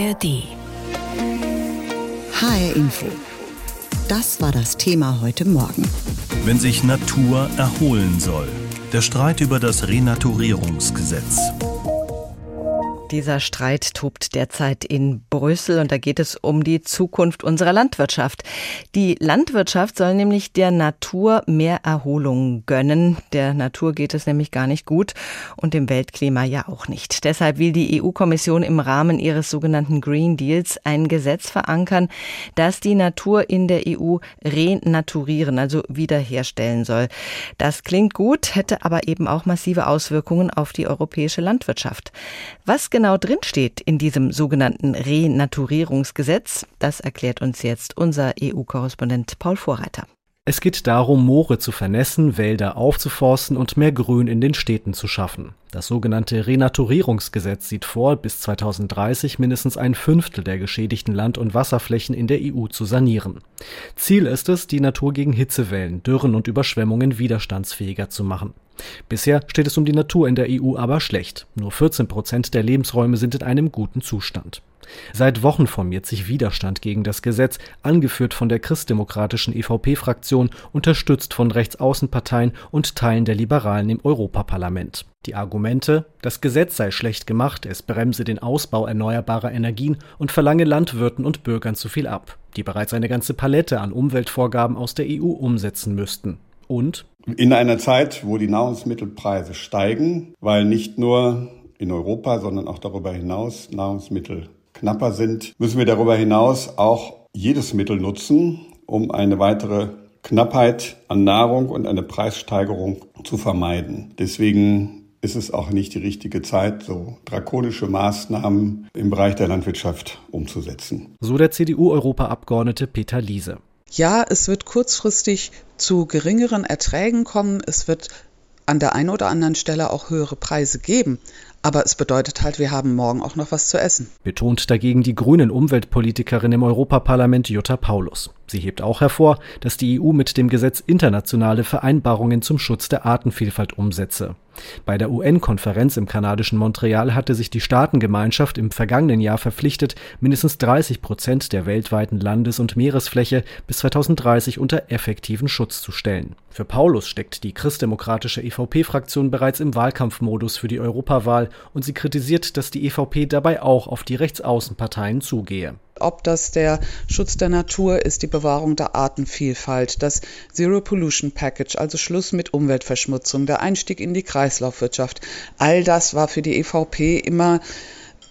ARD. HR Info. Das war das Thema heute Morgen. Wenn sich Natur erholen soll. Der Streit über das Renaturierungsgesetz. Dieser Streit tobt derzeit in Brüssel und da geht es um die Zukunft unserer Landwirtschaft. Die Landwirtschaft soll nämlich der Natur mehr Erholung gönnen. Der Natur geht es nämlich gar nicht gut und dem Weltklima ja auch nicht. Deshalb will die EU-Kommission im Rahmen ihres sogenannten Green Deals ein Gesetz verankern, das die Natur in der EU renaturieren, also wiederherstellen soll. Das klingt gut, hätte aber eben auch massive Auswirkungen auf die europäische Landwirtschaft. Was genau genau drinsteht in diesem sogenannten Renaturierungsgesetz, das erklärt uns jetzt unser EU-Korrespondent Paul Vorreiter. Es geht darum, Moore zu vernässen, Wälder aufzuforsten und mehr Grün in den Städten zu schaffen. Das sogenannte Renaturierungsgesetz sieht vor, bis 2030 mindestens ein Fünftel der geschädigten Land- und Wasserflächen in der EU zu sanieren. Ziel ist es, die Natur gegen Hitzewellen, Dürren und Überschwemmungen widerstandsfähiger zu machen. Bisher steht es um die Natur in der EU aber schlecht. Nur 14 Prozent der Lebensräume sind in einem guten Zustand. Seit Wochen formiert sich Widerstand gegen das Gesetz, angeführt von der christdemokratischen EVP-Fraktion, unterstützt von Rechtsaußenparteien und Teilen der Liberalen im Europaparlament. Die Argumente, das Gesetz sei schlecht gemacht, es bremse den Ausbau erneuerbarer Energien und verlange Landwirten und Bürgern zu viel ab, die bereits eine ganze Palette an Umweltvorgaben aus der EU umsetzen müssten. Und in einer Zeit, wo die Nahrungsmittelpreise steigen, weil nicht nur in Europa, sondern auch darüber hinaus Nahrungsmittel knapper sind, müssen wir darüber hinaus auch jedes Mittel nutzen, um eine weitere Knappheit an Nahrung und eine Preissteigerung zu vermeiden. Deswegen ist es auch nicht die richtige Zeit, so drakonische Maßnahmen im Bereich der Landwirtschaft umzusetzen. So der CDU-Europaabgeordnete Peter Liese. Ja, es wird kurzfristig zu geringeren Erträgen kommen. Es wird an der einen oder anderen Stelle auch höhere Preise geben. Aber es bedeutet halt, wir haben morgen auch noch was zu essen. Betont dagegen die grünen Umweltpolitikerin im Europaparlament Jutta Paulus. Sie hebt auch hervor, dass die EU mit dem Gesetz internationale Vereinbarungen zum Schutz der Artenvielfalt umsetze. Bei der UN-Konferenz im kanadischen Montreal hatte sich die Staatengemeinschaft im vergangenen Jahr verpflichtet, mindestens 30 Prozent der weltweiten Landes- und Meeresfläche bis 2030 unter effektiven Schutz zu stellen. Für Paulus steckt die christdemokratische EVP-Fraktion bereits im Wahlkampfmodus für die Europawahl und sie kritisiert, dass die EVP dabei auch auf die Rechtsaußenparteien zugehe ob das der Schutz der Natur ist, die Bewahrung der Artenvielfalt, das Zero Pollution Package, also Schluss mit Umweltverschmutzung, der Einstieg in die Kreislaufwirtschaft. All das war für die EVP immer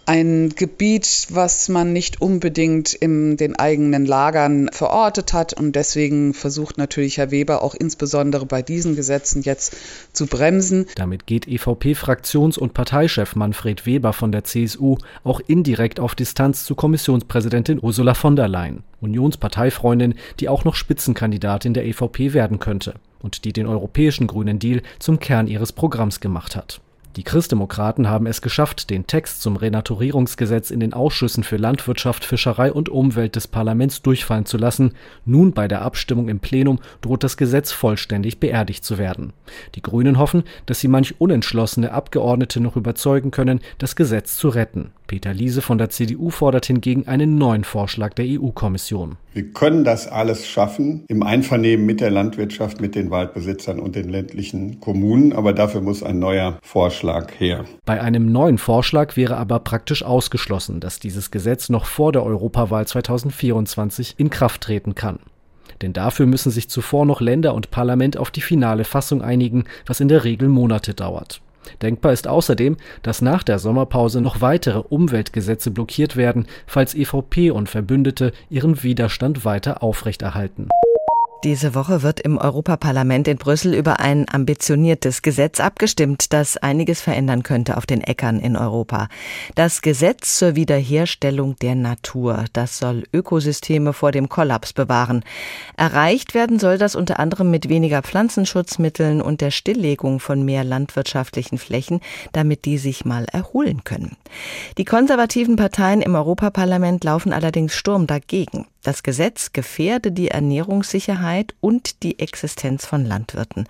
ein Gebiet, was man nicht unbedingt in den eigenen Lagern verortet hat. Und deswegen versucht natürlich Herr Weber auch insbesondere bei diesen Gesetzen jetzt zu bremsen. Damit geht EVP-Fraktions- und Parteichef Manfred Weber von der CSU auch indirekt auf Distanz zu Kommissionspräsidentin Ursula von der Leyen, Unionsparteifreundin, die auch noch Spitzenkandidatin der EVP werden könnte und die den europäischen Grünen Deal zum Kern ihres Programms gemacht hat. Die Christdemokraten haben es geschafft, den Text zum Renaturierungsgesetz in den Ausschüssen für Landwirtschaft, Fischerei und Umwelt des Parlaments durchfallen zu lassen. Nun bei der Abstimmung im Plenum droht das Gesetz vollständig beerdigt zu werden. Die Grünen hoffen, dass sie manch unentschlossene Abgeordnete noch überzeugen können, das Gesetz zu retten. Peter Liese von der CDU fordert hingegen einen neuen Vorschlag der EU-Kommission. Wir können das alles schaffen im Einvernehmen mit der Landwirtschaft, mit den Waldbesitzern und den ländlichen Kommunen, aber dafür muss ein neuer Vorschlag her. Bei einem neuen Vorschlag wäre aber praktisch ausgeschlossen, dass dieses Gesetz noch vor der Europawahl 2024 in Kraft treten kann. Denn dafür müssen sich zuvor noch Länder und Parlament auf die finale Fassung einigen, was in der Regel Monate dauert. Denkbar ist außerdem, dass nach der Sommerpause noch weitere Umweltgesetze blockiert werden, falls EVP und Verbündete ihren Widerstand weiter aufrechterhalten. Diese Woche wird im Europaparlament in Brüssel über ein ambitioniertes Gesetz abgestimmt, das einiges verändern könnte auf den Äckern in Europa. Das Gesetz zur Wiederherstellung der Natur, das soll Ökosysteme vor dem Kollaps bewahren. Erreicht werden soll das unter anderem mit weniger Pflanzenschutzmitteln und der Stilllegung von mehr landwirtschaftlichen Flächen, damit die sich mal erholen können. Die konservativen Parteien im Europaparlament laufen allerdings Sturm dagegen. Das Gesetz gefährde die Ernährungssicherheit und die Existenz von Landwirten.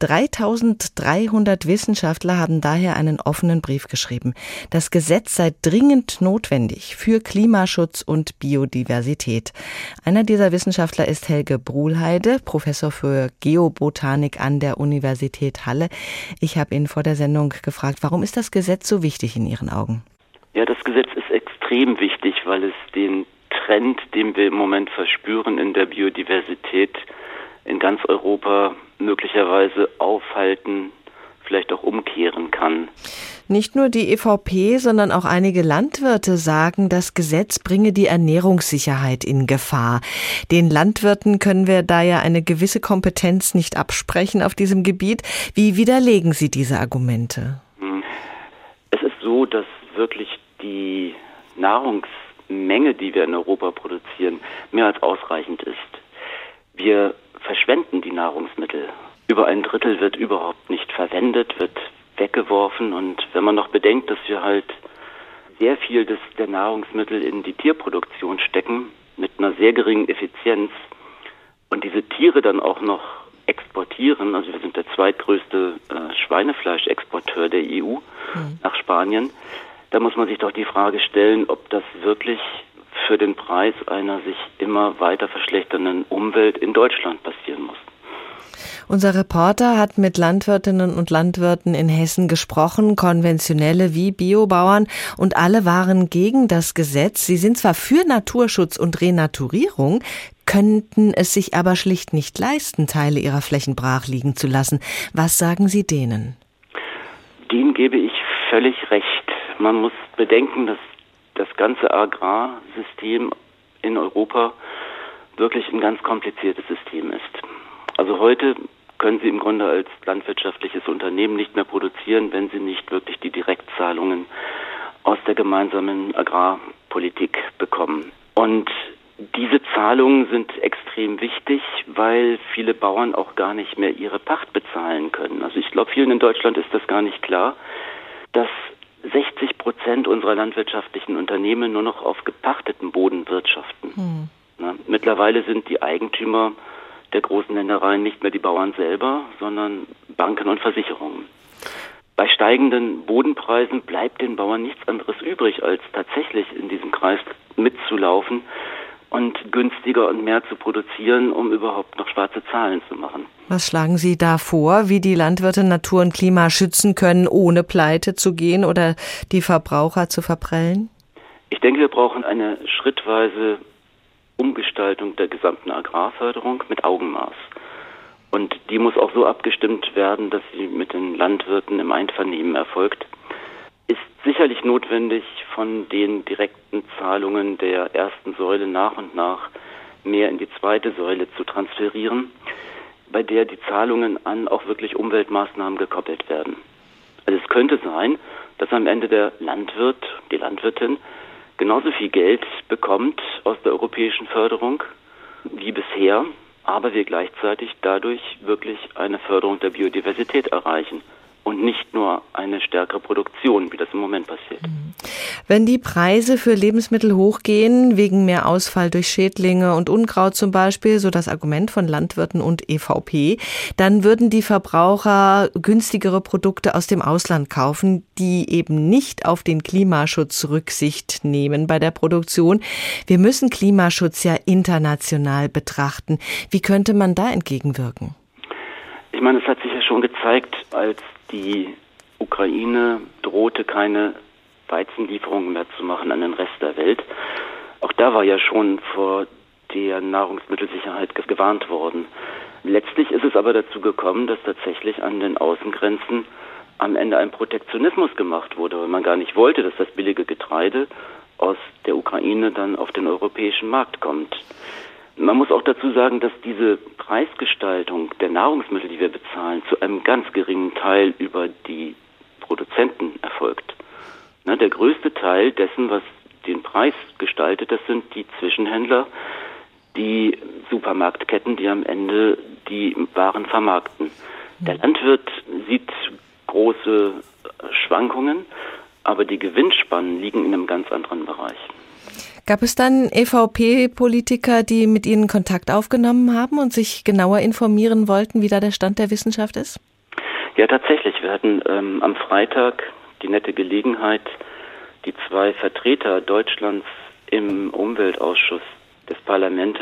3300 Wissenschaftler haben daher einen offenen Brief geschrieben. Das Gesetz sei dringend notwendig für Klimaschutz und Biodiversität. Einer dieser Wissenschaftler ist Helge Bruhlheide, Professor für Geobotanik an der Universität Halle. Ich habe ihn vor der Sendung gefragt, warum ist das Gesetz so wichtig in Ihren Augen? Ja, das Gesetz ist extrem wichtig, weil es den Trend, den wir im Moment verspüren in der Biodiversität in ganz Europa möglicherweise aufhalten, vielleicht auch umkehren kann. Nicht nur die EVP, sondern auch einige Landwirte sagen, das Gesetz bringe die Ernährungssicherheit in Gefahr. Den Landwirten können wir da ja eine gewisse Kompetenz nicht absprechen auf diesem Gebiet. Wie widerlegen Sie diese Argumente? Hm. Es ist so, dass wirklich die Nahrungs Menge, die wir in Europa produzieren, mehr als ausreichend ist. Wir verschwenden die Nahrungsmittel. Über ein Drittel wird überhaupt nicht verwendet, wird weggeworfen. Und wenn man noch bedenkt, dass wir halt sehr viel des, der Nahrungsmittel in die Tierproduktion stecken, mit einer sehr geringen Effizienz, und diese Tiere dann auch noch exportieren, also wir sind der zweitgrößte äh, Schweinefleischexporteur der EU mhm. nach Spanien, da muss man sich doch die Frage stellen, ob das wirklich für den Preis einer sich immer weiter verschlechternden Umwelt in Deutschland passieren muss. Unser Reporter hat mit Landwirtinnen und Landwirten in Hessen gesprochen, konventionelle wie Biobauern, und alle waren gegen das Gesetz. Sie sind zwar für Naturschutz und Renaturierung, könnten es sich aber schlicht nicht leisten, Teile ihrer Flächen brach liegen zu lassen. Was sagen Sie denen? Denen gebe ich völlig recht. Man muss bedenken, dass das ganze Agrarsystem in Europa wirklich ein ganz kompliziertes System ist. Also heute können Sie im Grunde als landwirtschaftliches Unternehmen nicht mehr produzieren, wenn Sie nicht wirklich die Direktzahlungen aus der gemeinsamen Agrarpolitik bekommen. Und diese Zahlungen sind extrem wichtig, weil viele Bauern auch gar nicht mehr ihre Pacht bezahlen können. Also ich glaube, vielen in Deutschland ist das gar nicht klar, dass 60 Prozent unserer landwirtschaftlichen Unternehmen nur noch auf gepachteten Boden wirtschaften. Hm. Na, mittlerweile sind die Eigentümer der großen Ländereien nicht mehr die Bauern selber, sondern Banken und Versicherungen. Bei steigenden Bodenpreisen bleibt den Bauern nichts anderes übrig, als tatsächlich in diesem Kreis mitzulaufen und günstiger und mehr zu produzieren, um überhaupt noch schwarze Zahlen zu machen. Was schlagen Sie da vor, wie die Landwirte Natur und Klima schützen können, ohne pleite zu gehen oder die Verbraucher zu verprellen? Ich denke, wir brauchen eine schrittweise Umgestaltung der gesamten Agrarförderung mit Augenmaß. Und die muss auch so abgestimmt werden, dass sie mit den Landwirten im Einvernehmen erfolgt ist sicherlich notwendig, von den direkten Zahlungen der ersten Säule nach und nach mehr in die zweite Säule zu transferieren, bei der die Zahlungen an auch wirklich Umweltmaßnahmen gekoppelt werden. Also es könnte sein, dass am Ende der Landwirt, die Landwirtin, genauso viel Geld bekommt aus der europäischen Förderung wie bisher, aber wir gleichzeitig dadurch wirklich eine Förderung der Biodiversität erreichen und nicht nur eine stärkere Produktion, wie das im Moment passiert. Mhm. Wenn die Preise für Lebensmittel hochgehen, wegen mehr Ausfall durch Schädlinge und Unkraut zum Beispiel, so das Argument von Landwirten und EVP, dann würden die Verbraucher günstigere Produkte aus dem Ausland kaufen, die eben nicht auf den Klimaschutz Rücksicht nehmen bei der Produktion. Wir müssen Klimaschutz ja international betrachten. Wie könnte man da entgegenwirken? Ich meine, es hat sich ja schon gezeigt, als die Ukraine drohte, keine Weizenlieferungen mehr zu machen an den Rest der Welt. Auch da war ja schon vor der Nahrungsmittelsicherheit gewarnt worden. Letztlich ist es aber dazu gekommen, dass tatsächlich an den Außengrenzen am Ende ein Protektionismus gemacht wurde, weil man gar nicht wollte, dass das billige Getreide aus der Ukraine dann auf den europäischen Markt kommt. Man muss auch dazu sagen, dass diese Preisgestaltung der Nahrungsmittel, die wir bezahlen, zu einem ganz geringen Teil über die Produzenten erfolgt. Na, der größte Teil dessen, was den Preis gestaltet, das sind die Zwischenhändler, die Supermarktketten, die am Ende die Waren vermarkten. Der Landwirt sieht große Schwankungen, aber die Gewinnspannen liegen in einem ganz anderen Bereich. Gab es dann EVP-Politiker, die mit Ihnen Kontakt aufgenommen haben und sich genauer informieren wollten, wie da der Stand der Wissenschaft ist? Ja, tatsächlich. Wir hatten ähm, am Freitag die nette Gelegenheit, die zwei Vertreter Deutschlands im Umweltausschuss des Parlaments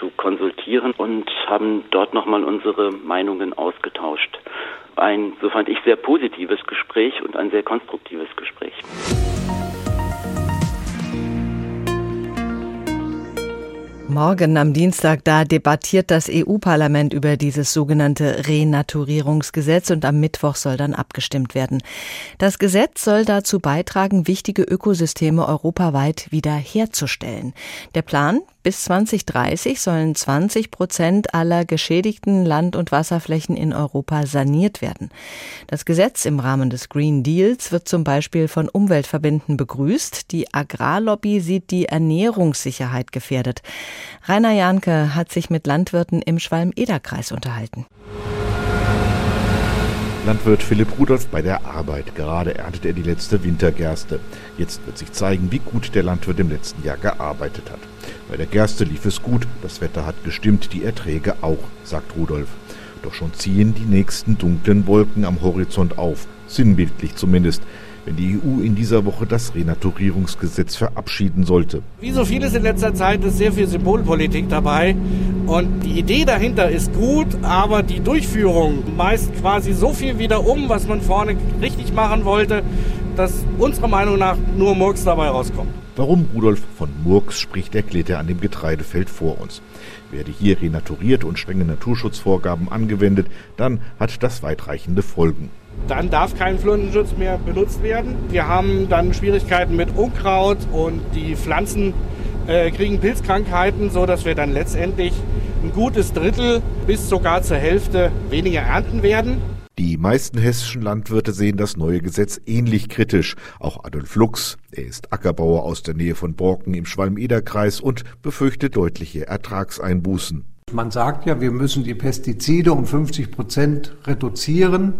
zu konsultieren und haben dort nochmal unsere Meinungen ausgetauscht. Ein, so fand ich, sehr positives Gespräch und ein sehr konstruktives Gespräch. Morgen am Dienstag, da debattiert das EU-Parlament über dieses sogenannte Renaturierungsgesetz und am Mittwoch soll dann abgestimmt werden. Das Gesetz soll dazu beitragen, wichtige Ökosysteme europaweit wiederherzustellen. Der Plan, bis 2030 sollen 20 Prozent aller geschädigten Land- und Wasserflächen in Europa saniert werden. Das Gesetz im Rahmen des Green Deals wird zum Beispiel von Umweltverbänden begrüßt. Die Agrarlobby sieht die Ernährungssicherheit gefährdet. Rainer Janke hat sich mit Landwirten im Schwalm-Eder-Kreis unterhalten. Landwirt Philipp Rudolph bei der Arbeit. Gerade erntet er die letzte Wintergerste. Jetzt wird sich zeigen, wie gut der Landwirt im letzten Jahr gearbeitet hat. Bei der Gerste lief es gut, das Wetter hat gestimmt, die Erträge auch, sagt Rudolf. Doch schon ziehen die nächsten dunklen Wolken am Horizont auf, sinnbildlich zumindest wenn die EU in dieser Woche das Renaturierungsgesetz verabschieden sollte. Wie so vieles in letzter Zeit ist sehr viel Symbolpolitik dabei. Und die Idee dahinter ist gut, aber die Durchführung meist quasi so viel wieder um, was man vorne richtig machen wollte, dass unserer Meinung nach nur Murks dabei rauskommt. Warum Rudolf von Murks spricht, erklärt er an dem Getreidefeld vor uns. Werde hier renaturiert und strenge Naturschutzvorgaben angewendet, dann hat das weitreichende Folgen. Dann darf kein Pflanzenschutz mehr benutzt werden. Wir haben dann Schwierigkeiten mit Unkraut und die Pflanzen äh, kriegen Pilzkrankheiten, sodass wir dann letztendlich ein gutes Drittel bis sogar zur Hälfte weniger ernten werden. Die meisten hessischen Landwirte sehen das neue Gesetz ähnlich kritisch. Auch Adolf Lux, er ist Ackerbauer aus der Nähe von Borken im Schwalm-Eder-Kreis und befürchtet deutliche Ertragseinbußen. Man sagt ja, wir müssen die Pestizide um 50 Prozent reduzieren.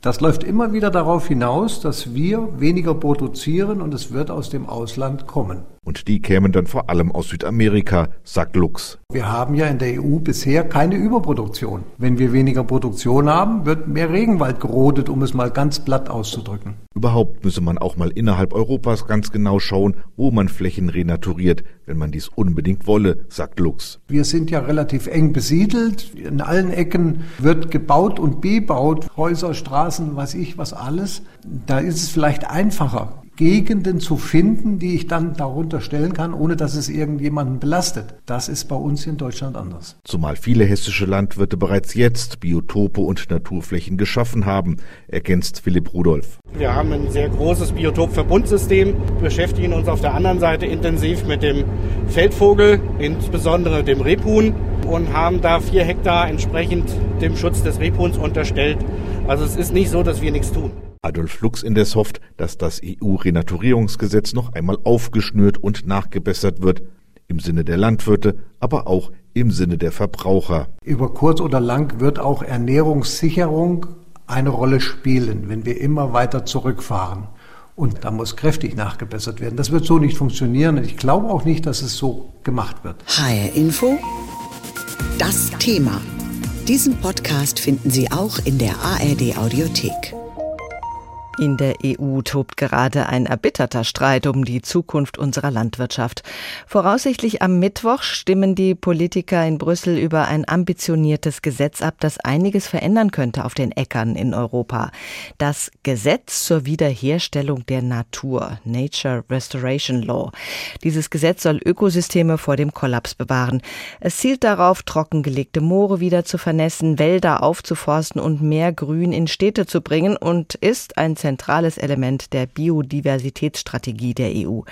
Das läuft immer wieder darauf hinaus, dass wir weniger produzieren und es wird aus dem Ausland kommen. Und die kämen dann vor allem aus Südamerika, sagt Lux. Wir haben ja in der EU bisher keine Überproduktion. Wenn wir weniger Produktion haben, wird mehr Regenwald gerodet, um es mal ganz platt auszudrücken. Überhaupt müsse man auch mal innerhalb Europas ganz genau schauen, wo man Flächen renaturiert, wenn man dies unbedingt wolle, sagt Lux. Wir sind ja relativ eng besiedelt. In allen Ecken wird gebaut und bebaut. Häuser, Straßen, weiß ich, was alles. Da ist es vielleicht einfacher. Gegenden zu finden, die ich dann darunter stellen kann, ohne dass es irgendjemanden belastet. Das ist bei uns in Deutschland anders. Zumal viele hessische Landwirte bereits jetzt Biotope und Naturflächen geschaffen haben, ergänzt Philipp Rudolph. Wir haben ein sehr großes Biotopverbundsystem, beschäftigen uns auf der anderen Seite intensiv mit dem Feldvogel, insbesondere dem Rebhuhn und haben da vier Hektar entsprechend dem Schutz des Rebhuhns unterstellt. Also es ist nicht so, dass wir nichts tun. Adolf Lux indes hofft, dass das EU-Renaturierungsgesetz noch einmal aufgeschnürt und nachgebessert wird, im Sinne der Landwirte, aber auch im Sinne der Verbraucher. Über kurz oder lang wird auch Ernährungssicherung eine Rolle spielen, wenn wir immer weiter zurückfahren. Und da muss kräftig nachgebessert werden. Das wird so nicht funktionieren und ich glaube auch nicht, dass es so gemacht wird. HR Info. Das Thema. Diesen Podcast finden Sie auch in der ARD Audiothek. In der EU tobt gerade ein erbitterter Streit um die Zukunft unserer Landwirtschaft. Voraussichtlich am Mittwoch stimmen die Politiker in Brüssel über ein ambitioniertes Gesetz ab, das einiges verändern könnte auf den Äckern in Europa. Das Gesetz zur Wiederherstellung der Natur, Nature Restoration Law. Dieses Gesetz soll Ökosysteme vor dem Kollaps bewahren. Es zielt darauf, trockengelegte Moore wieder zu vernässen, Wälder aufzuforsten und mehr Grün in Städte zu bringen und ist ein zentrales Element der Biodiversitätsstrategie der EU.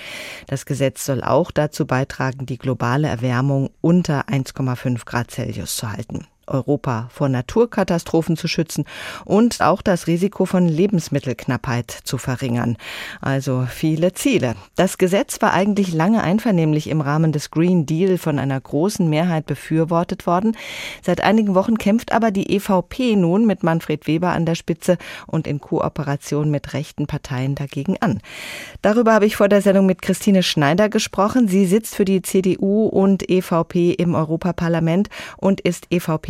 Das Gesetz soll auch dazu beitragen, die globale Erwärmung unter 1,5 Grad Celsius zu halten. Europa vor Naturkatastrophen zu schützen und auch das Risiko von Lebensmittelknappheit zu verringern. Also viele Ziele. Das Gesetz war eigentlich lange einvernehmlich im Rahmen des Green Deal von einer großen Mehrheit befürwortet worden. Seit einigen Wochen kämpft aber die EVP nun mit Manfred Weber an der Spitze und in Kooperation mit rechten Parteien dagegen an. Darüber habe ich vor der Sendung mit Christine Schneider gesprochen. Sie sitzt für die CDU und EVP im Europaparlament und ist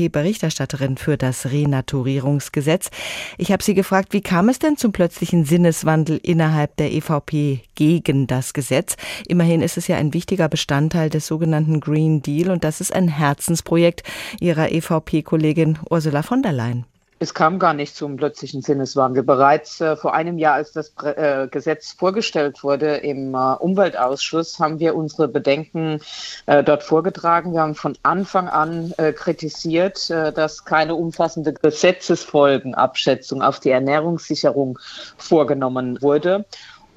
EVP-Berichterstatterin für das Renaturierungsgesetz. Ich habe sie gefragt, wie kam es denn zum plötzlichen Sinneswandel innerhalb der EVP gegen das Gesetz? Immerhin ist es ja ein wichtiger Bestandteil des sogenannten Green Deal und das ist ein Herzensprojekt ihrer EVP-Kollegin Ursula von der Leyen. Es kam gar nicht zum plötzlichen Sinneswandel. Bereits äh, vor einem Jahr, als das äh, Gesetz vorgestellt wurde im äh, Umweltausschuss, haben wir unsere Bedenken äh, dort vorgetragen. Wir haben von Anfang an äh, kritisiert, äh, dass keine umfassende Gesetzesfolgenabschätzung auf die Ernährungssicherung vorgenommen wurde.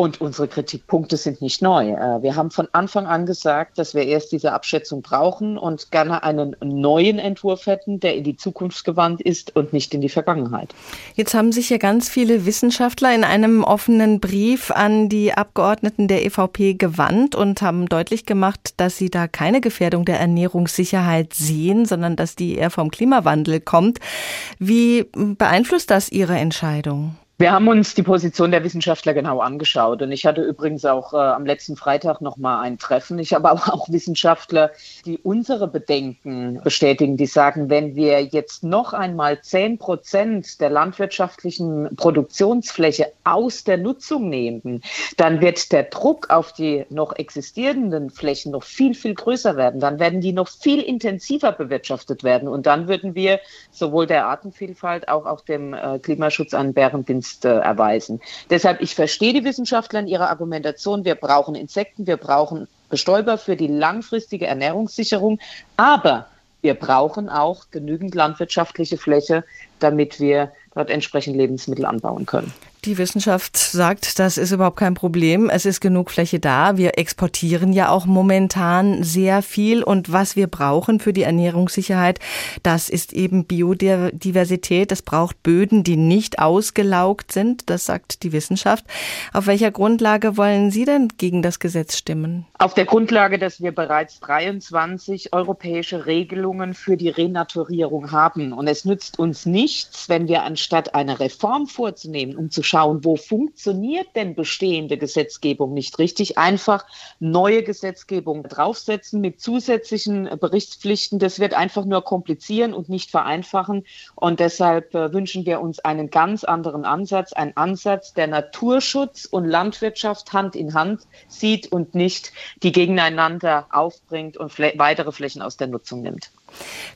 Und unsere Kritikpunkte sind nicht neu. Äh, wir haben von Anfang an gesagt, dass wir erst diese Abschätzung brauchen und gerne einen neuen Entwurf hätten, der in die Zukunft gewandt ist und nicht in die Vergangenheit. Jetzt haben sich ja ganz viele Wissenschaftler in einem offenen Brief an die Abgeordneten der EVP gewandt und haben deutlich gemacht, dass sie da keine Gefährdung der Ernährungssicherheit sehen, sondern dass die eher vom Klimawandel kommt. Wie beeinflusst das Ihre Entscheidung? Wir haben uns die Position der Wissenschaftler genau angeschaut und ich hatte übrigens auch äh, am letzten Freitag noch mal ein Treffen. Ich habe aber auch Wissenschaftler, die unsere Bedenken bestätigen, die sagen, wenn wir jetzt noch einmal zehn Prozent der landwirtschaftlichen Produktionsfläche aus der Nutzung nehmen, dann wird der Druck auf die noch existierenden Flächen noch viel, viel größer werden. Dann werden die noch viel intensiver bewirtschaftet werden und dann würden wir sowohl der Artenvielfalt auch, auch dem äh, Klimaschutz einen Bärendienst Verdienst äh, erweisen. Deshalb, ich verstehe die Wissenschaftler in ihrer Argumentation. Wir brauchen Insekten, wir brauchen Bestäuber für die langfristige Ernährungssicherung, aber wir brauchen auch genügend landwirtschaftliche Fläche, damit wir dort entsprechend Lebensmittel anbauen können. Die Wissenschaft sagt, das ist überhaupt kein Problem. Es ist genug Fläche da. Wir exportieren ja auch momentan sehr viel. Und was wir brauchen für die Ernährungssicherheit, das ist eben Biodiversität. Es braucht Böden, die nicht ausgelaugt sind. Das sagt die Wissenschaft. Auf welcher Grundlage wollen Sie denn gegen das Gesetz stimmen? Auf der Grundlage, dass wir bereits 23 europäische Regelungen für die Renaturierung haben. Und es nützt uns nichts, wenn wir anstatt eine Reform vorzunehmen, um zu schauen, wo funktioniert denn bestehende Gesetzgebung nicht richtig, einfach neue Gesetzgebung draufsetzen mit zusätzlichen Berichtspflichten. Das wird einfach nur komplizieren und nicht vereinfachen. Und deshalb äh, wünschen wir uns einen ganz anderen Ansatz, einen Ansatz, der Naturschutz und Landwirtschaft Hand in Hand sieht und nicht die gegeneinander aufbringt und weitere Flächen aus der Nutzung nimmt.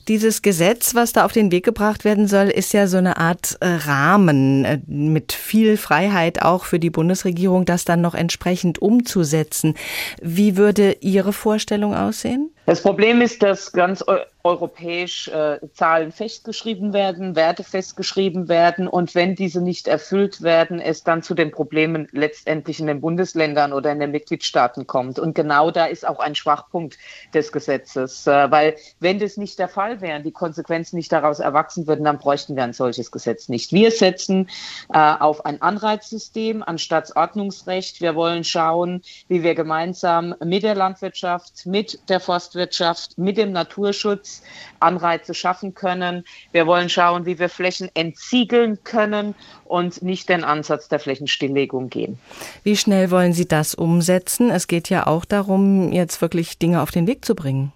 Dieses Gesetz, was da auf den Weg gebracht werden soll, ist ja so eine Art äh, Rahmen äh, mit viel Freiheit auch für die Bundesregierung, das dann noch entsprechend umzusetzen. Wie würde Ihre Vorstellung aussehen? Das Problem ist, dass ganz europäisch äh, Zahlen festgeschrieben werden, Werte festgeschrieben werden und wenn diese nicht erfüllt werden, es dann zu den Problemen letztendlich in den Bundesländern oder in den Mitgliedstaaten kommt. Und genau da ist auch ein Schwachpunkt des Gesetzes, äh, weil wenn das nicht der Fall wäre, die Konsequenzen nicht daraus erwachsen würden, dann bräuchten wir ein solches Gesetz nicht. Wir setzen äh, auf ein Anreizsystem anstatt Ordnungsrecht. Wir wollen schauen, wie wir gemeinsam mit der Landwirtschaft, mit der Forstwirtschaft, mit dem Naturschutz Anreize schaffen können. Wir wollen schauen, wie wir Flächen entsiegeln können und nicht den Ansatz der Flächenstilllegung gehen. Wie schnell wollen Sie das umsetzen? Es geht ja auch darum, jetzt wirklich Dinge auf den Weg zu bringen.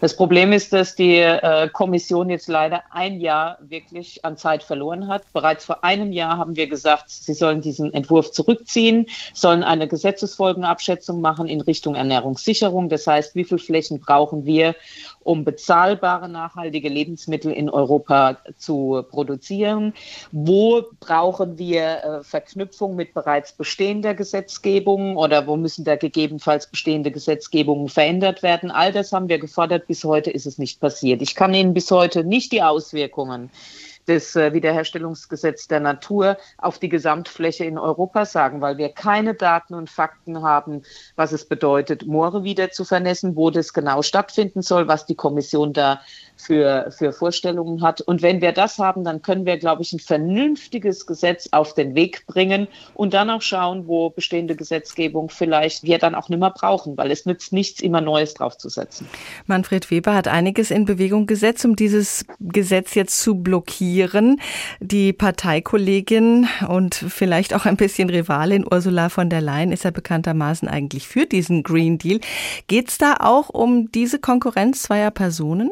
Das Problem ist, dass die äh, Kommission jetzt leider ein Jahr wirklich an Zeit verloren hat. Bereits vor einem Jahr haben wir gesagt, sie sollen diesen Entwurf zurückziehen, sollen eine Gesetzesfolgenabschätzung machen in Richtung Ernährungssicherung. Das heißt, wie viele Flächen brauchen wir, um bezahlbare, nachhaltige Lebensmittel in Europa zu produzieren? Wo brauchen wir äh, Verknüpfung mit bereits bestehender Gesetzgebung oder wo müssen da gegebenenfalls bestehende Gesetzgebungen verändert werden? All das haben wir gefordert. Bis heute ist es nicht passiert. Ich kann Ihnen bis heute nicht die Auswirkungen des äh, Wiederherstellungsgesetzes der Natur auf die Gesamtfläche in Europa sagen, weil wir keine Daten und Fakten haben, was es bedeutet, Moore wieder zu vernässen, wo das genau stattfinden soll, was die Kommission da für, für Vorstellungen hat. Und wenn wir das haben, dann können wir, glaube ich, ein vernünftiges Gesetz auf den Weg bringen und dann auch schauen, wo bestehende Gesetzgebung vielleicht wir dann auch nicht mehr brauchen, weil es nützt nichts, immer Neues draufzusetzen. Manfred Weber hat einiges in Bewegung gesetzt, um dieses Gesetz jetzt zu blockieren. Die Parteikollegin und vielleicht auch ein bisschen Rivalin Ursula von der Leyen ist ja bekanntermaßen eigentlich für diesen Green Deal. Geht es da auch um diese Konkurrenz zweier Personen?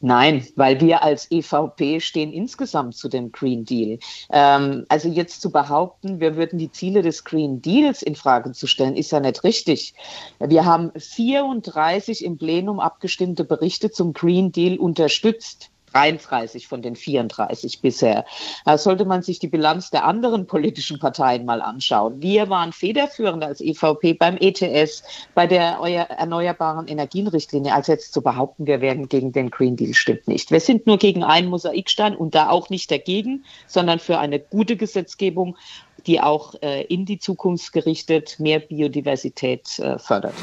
Nein, weil wir als EVP stehen insgesamt zu dem Green Deal. Ähm, also jetzt zu behaupten, wir würden die Ziele des Green Deals in Frage zu stellen, ist ja nicht richtig. Wir haben 34 im Plenum abgestimmte Berichte zum Green Deal unterstützt. 33 von den 34 bisher. Da sollte man sich die Bilanz der anderen politischen Parteien mal anschauen. Wir waren federführend als EVP beim ETS, bei der erneuerbaren Energienrichtlinie. Also jetzt zu behaupten, wir wären gegen den Green Deal, stimmt nicht. Wir sind nur gegen einen Mosaikstein und da auch nicht dagegen, sondern für eine gute Gesetzgebung, die auch äh, in die Zukunft gerichtet mehr Biodiversität äh, fördert.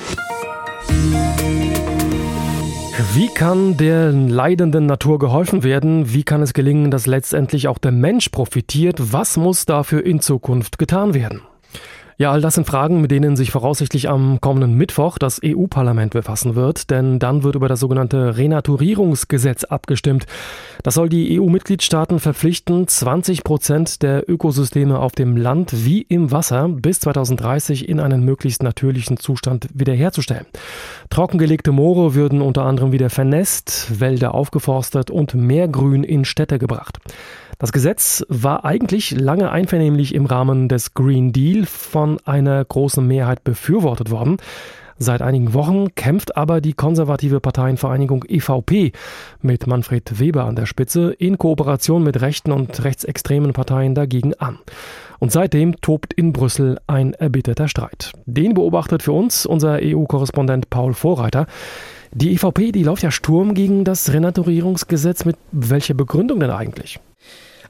Wie kann der leidenden Natur geholfen werden? Wie kann es gelingen, dass letztendlich auch der Mensch profitiert? Was muss dafür in Zukunft getan werden? Ja, all das sind Fragen, mit denen sich voraussichtlich am kommenden Mittwoch das EU-Parlament befassen wird, denn dann wird über das sogenannte Renaturierungsgesetz abgestimmt. Das soll die EU-Mitgliedstaaten verpflichten, 20 Prozent der Ökosysteme auf dem Land wie im Wasser bis 2030 in einen möglichst natürlichen Zustand wiederherzustellen. Trockengelegte Moore würden unter anderem wieder vernässt, Wälder aufgeforstet und mehr Grün in Städte gebracht. Das Gesetz war eigentlich lange einvernehmlich im Rahmen des Green Deal von einer großen Mehrheit befürwortet worden. Seit einigen Wochen kämpft aber die konservative Parteienvereinigung EVP mit Manfred Weber an der Spitze in Kooperation mit rechten und rechtsextremen Parteien dagegen an. Und seitdem tobt in Brüssel ein erbitterter Streit. Den beobachtet für uns unser EU-Korrespondent Paul Vorreiter. Die EVP, die läuft ja Sturm gegen das Renaturierungsgesetz. Mit welcher Begründung denn eigentlich?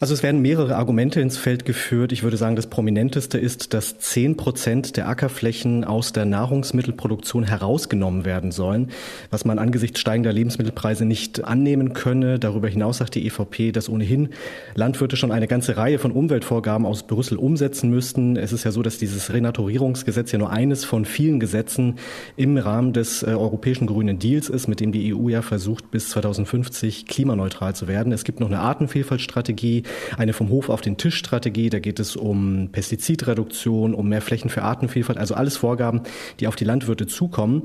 Also es werden mehrere Argumente ins Feld geführt. Ich würde sagen, das prominenteste ist, dass zehn Prozent der Ackerflächen aus der Nahrungsmittelproduktion herausgenommen werden sollen, was man angesichts steigender Lebensmittelpreise nicht annehmen könne. Darüber hinaus sagt die EVP, dass ohnehin Landwirte schon eine ganze Reihe von Umweltvorgaben aus Brüssel umsetzen müssten. Es ist ja so, dass dieses Renaturierungsgesetz ja nur eines von vielen Gesetzen im Rahmen des äh, europäischen Grünen Deals ist, mit dem die EU ja versucht, bis 2050 klimaneutral zu werden. Es gibt noch eine Artenvielfaltstrategie, eine vom Hof auf den Tisch Strategie. Da geht es um Pestizidreduktion, um mehr Flächen für Artenvielfalt, also alles Vorgaben, die auf die Landwirte zukommen.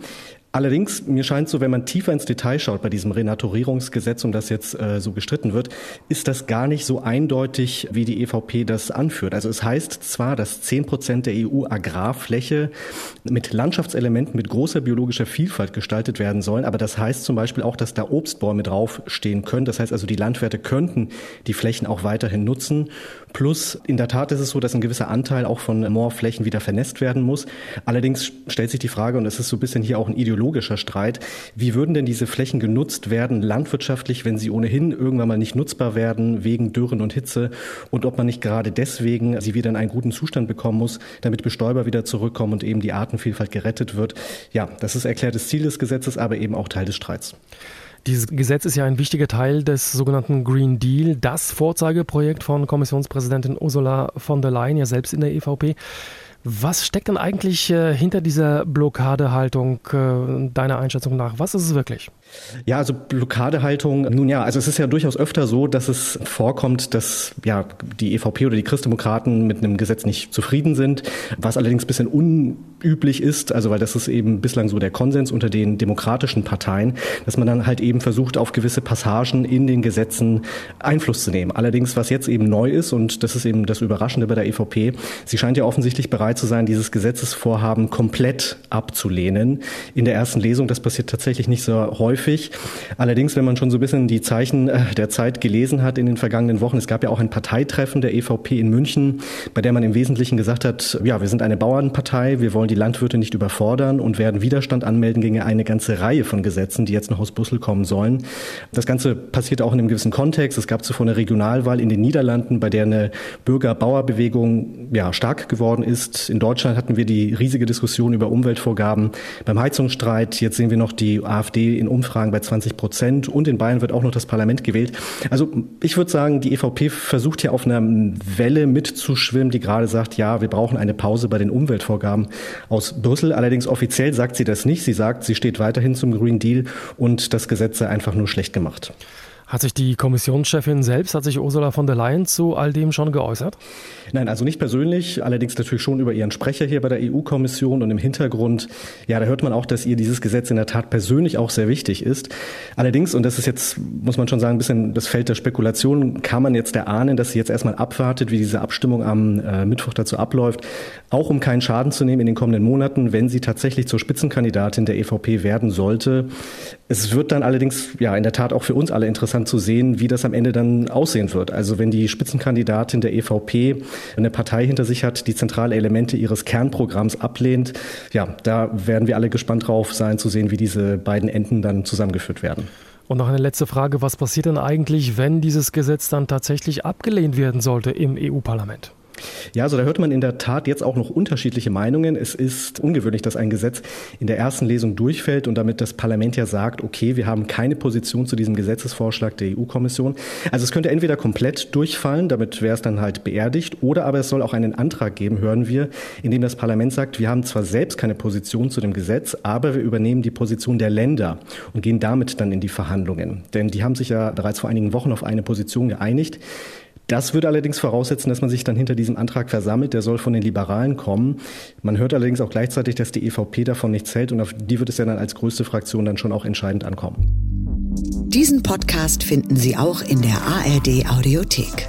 Allerdings, mir scheint so, wenn man tiefer ins Detail schaut bei diesem Renaturierungsgesetz, um das jetzt äh, so gestritten wird, ist das gar nicht so eindeutig, wie die EVP das anführt. Also es heißt zwar, dass zehn Prozent der EU-Agrarfläche mit Landschaftselementen mit großer biologischer Vielfalt gestaltet werden sollen, aber das heißt zum Beispiel auch, dass da Obstbäume draufstehen können. Das heißt also, die Landwirte könnten die Flächen auch weiterhin nutzen. Plus, in der Tat ist es so, dass ein gewisser Anteil auch von Moorflächen wieder vernässt werden muss. Allerdings stellt sich die Frage, und es ist so ein bisschen hier auch ein ideologischer Streit, wie würden denn diese Flächen genutzt werden, landwirtschaftlich, wenn sie ohnehin irgendwann mal nicht nutzbar werden, wegen Dürren und Hitze, und ob man nicht gerade deswegen sie wieder in einen guten Zustand bekommen muss, damit Bestäuber wieder zurückkommen und eben die Artenvielfalt gerettet wird. Ja, das ist erklärtes Ziel des Gesetzes, aber eben auch Teil des Streits. Dieses Gesetz ist ja ein wichtiger Teil des sogenannten Green Deal, das Vorzeigeprojekt von Kommissionspräsidentin Ursula von der Leyen, ja selbst in der EVP. Was steckt denn eigentlich äh, hinter dieser Blockadehaltung äh, deiner Einschätzung nach? Was ist es wirklich? Ja, also Blockadehaltung, nun ja, also es ist ja durchaus öfter so, dass es vorkommt, dass ja die EVP oder die Christdemokraten mit einem Gesetz nicht zufrieden sind, was allerdings ein bisschen unüblich ist, also weil das ist eben bislang so der Konsens unter den demokratischen Parteien, dass man dann halt eben versucht, auf gewisse Passagen in den Gesetzen Einfluss zu nehmen. Allerdings, was jetzt eben neu ist, und das ist eben das Überraschende bei der EVP, sie scheint ja offensichtlich bereit zu sein, dieses Gesetzesvorhaben komplett abzulehnen. In der ersten Lesung, das passiert tatsächlich nicht so häufig, häufig. Allerdings, wenn man schon so ein bisschen die Zeichen äh, der Zeit gelesen hat in den vergangenen Wochen, es gab ja auch ein Parteitreffen der EVP in München, bei der man im Wesentlichen gesagt hat, ja, wir sind eine Bauernpartei, wir wollen die Landwirte nicht überfordern und werden Widerstand anmelden gegen eine ganze Reihe von Gesetzen, die jetzt noch aus Brüssel kommen sollen. Das Ganze passiert auch in einem gewissen Kontext. Es gab zuvor eine Regionalwahl in den Niederlanden, bei der eine Bürger-Bauer-Bewegung ja, stark geworden ist. In Deutschland hatten wir die riesige Diskussion über Umweltvorgaben beim Heizungsstreit. Jetzt sehen wir noch die AfD in Umfragen bei 20 Prozent und in Bayern wird auch noch das Parlament gewählt. Also ich würde sagen, die EVP versucht hier auf einer Welle mitzuschwimmen, die gerade sagt, ja, wir brauchen eine Pause bei den Umweltvorgaben aus Brüssel. Allerdings offiziell sagt sie das nicht. Sie sagt, sie steht weiterhin zum Green Deal und das Gesetz sei einfach nur schlecht gemacht. Hat sich die Kommissionschefin selbst, hat sich Ursula von der Leyen zu all dem schon geäußert? Nein, also nicht persönlich, allerdings natürlich schon über ihren Sprecher hier bei der EU-Kommission und im Hintergrund, ja, da hört man auch, dass ihr dieses Gesetz in der Tat persönlich auch sehr wichtig ist. Allerdings, und das ist jetzt, muss man schon sagen, ein bisschen das Feld der Spekulation, kann man jetzt erahnen, dass sie jetzt erstmal abwartet, wie diese Abstimmung am äh, Mittwoch dazu abläuft, auch um keinen Schaden zu nehmen in den kommenden Monaten, wenn sie tatsächlich zur Spitzenkandidatin der EVP werden sollte. Es wird dann allerdings, ja, in der Tat auch für uns alle interessant, interessant zu sehen, wie das am Ende dann aussehen wird. Also wenn die Spitzenkandidatin der EVP eine Partei hinter sich hat, die zentrale Elemente ihres Kernprogramms ablehnt, ja, da werden wir alle gespannt drauf sein zu sehen, wie diese beiden Enden dann zusammengeführt werden. Und noch eine letzte Frage, was passiert denn eigentlich, wenn dieses Gesetz dann tatsächlich abgelehnt werden sollte im EU-Parlament? Ja, also da hört man in der Tat jetzt auch noch unterschiedliche Meinungen. Es ist ungewöhnlich, dass ein Gesetz in der ersten Lesung durchfällt und damit das Parlament ja sagt, okay, wir haben keine Position zu diesem Gesetzesvorschlag der EU-Kommission. Also es könnte entweder komplett durchfallen, damit wäre es dann halt beerdigt, oder aber es soll auch einen Antrag geben, hören wir, in dem das Parlament sagt, wir haben zwar selbst keine Position zu dem Gesetz, aber wir übernehmen die Position der Länder und gehen damit dann in die Verhandlungen. Denn die haben sich ja bereits vor einigen Wochen auf eine Position geeinigt. Das würde allerdings voraussetzen, dass man sich dann hinter diesem Antrag versammelt. Der soll von den Liberalen kommen. Man hört allerdings auch gleichzeitig, dass die EVP davon nichts hält und auf die wird es ja dann als größte Fraktion dann schon auch entscheidend ankommen. Diesen Podcast finden Sie auch in der ARD Audiothek.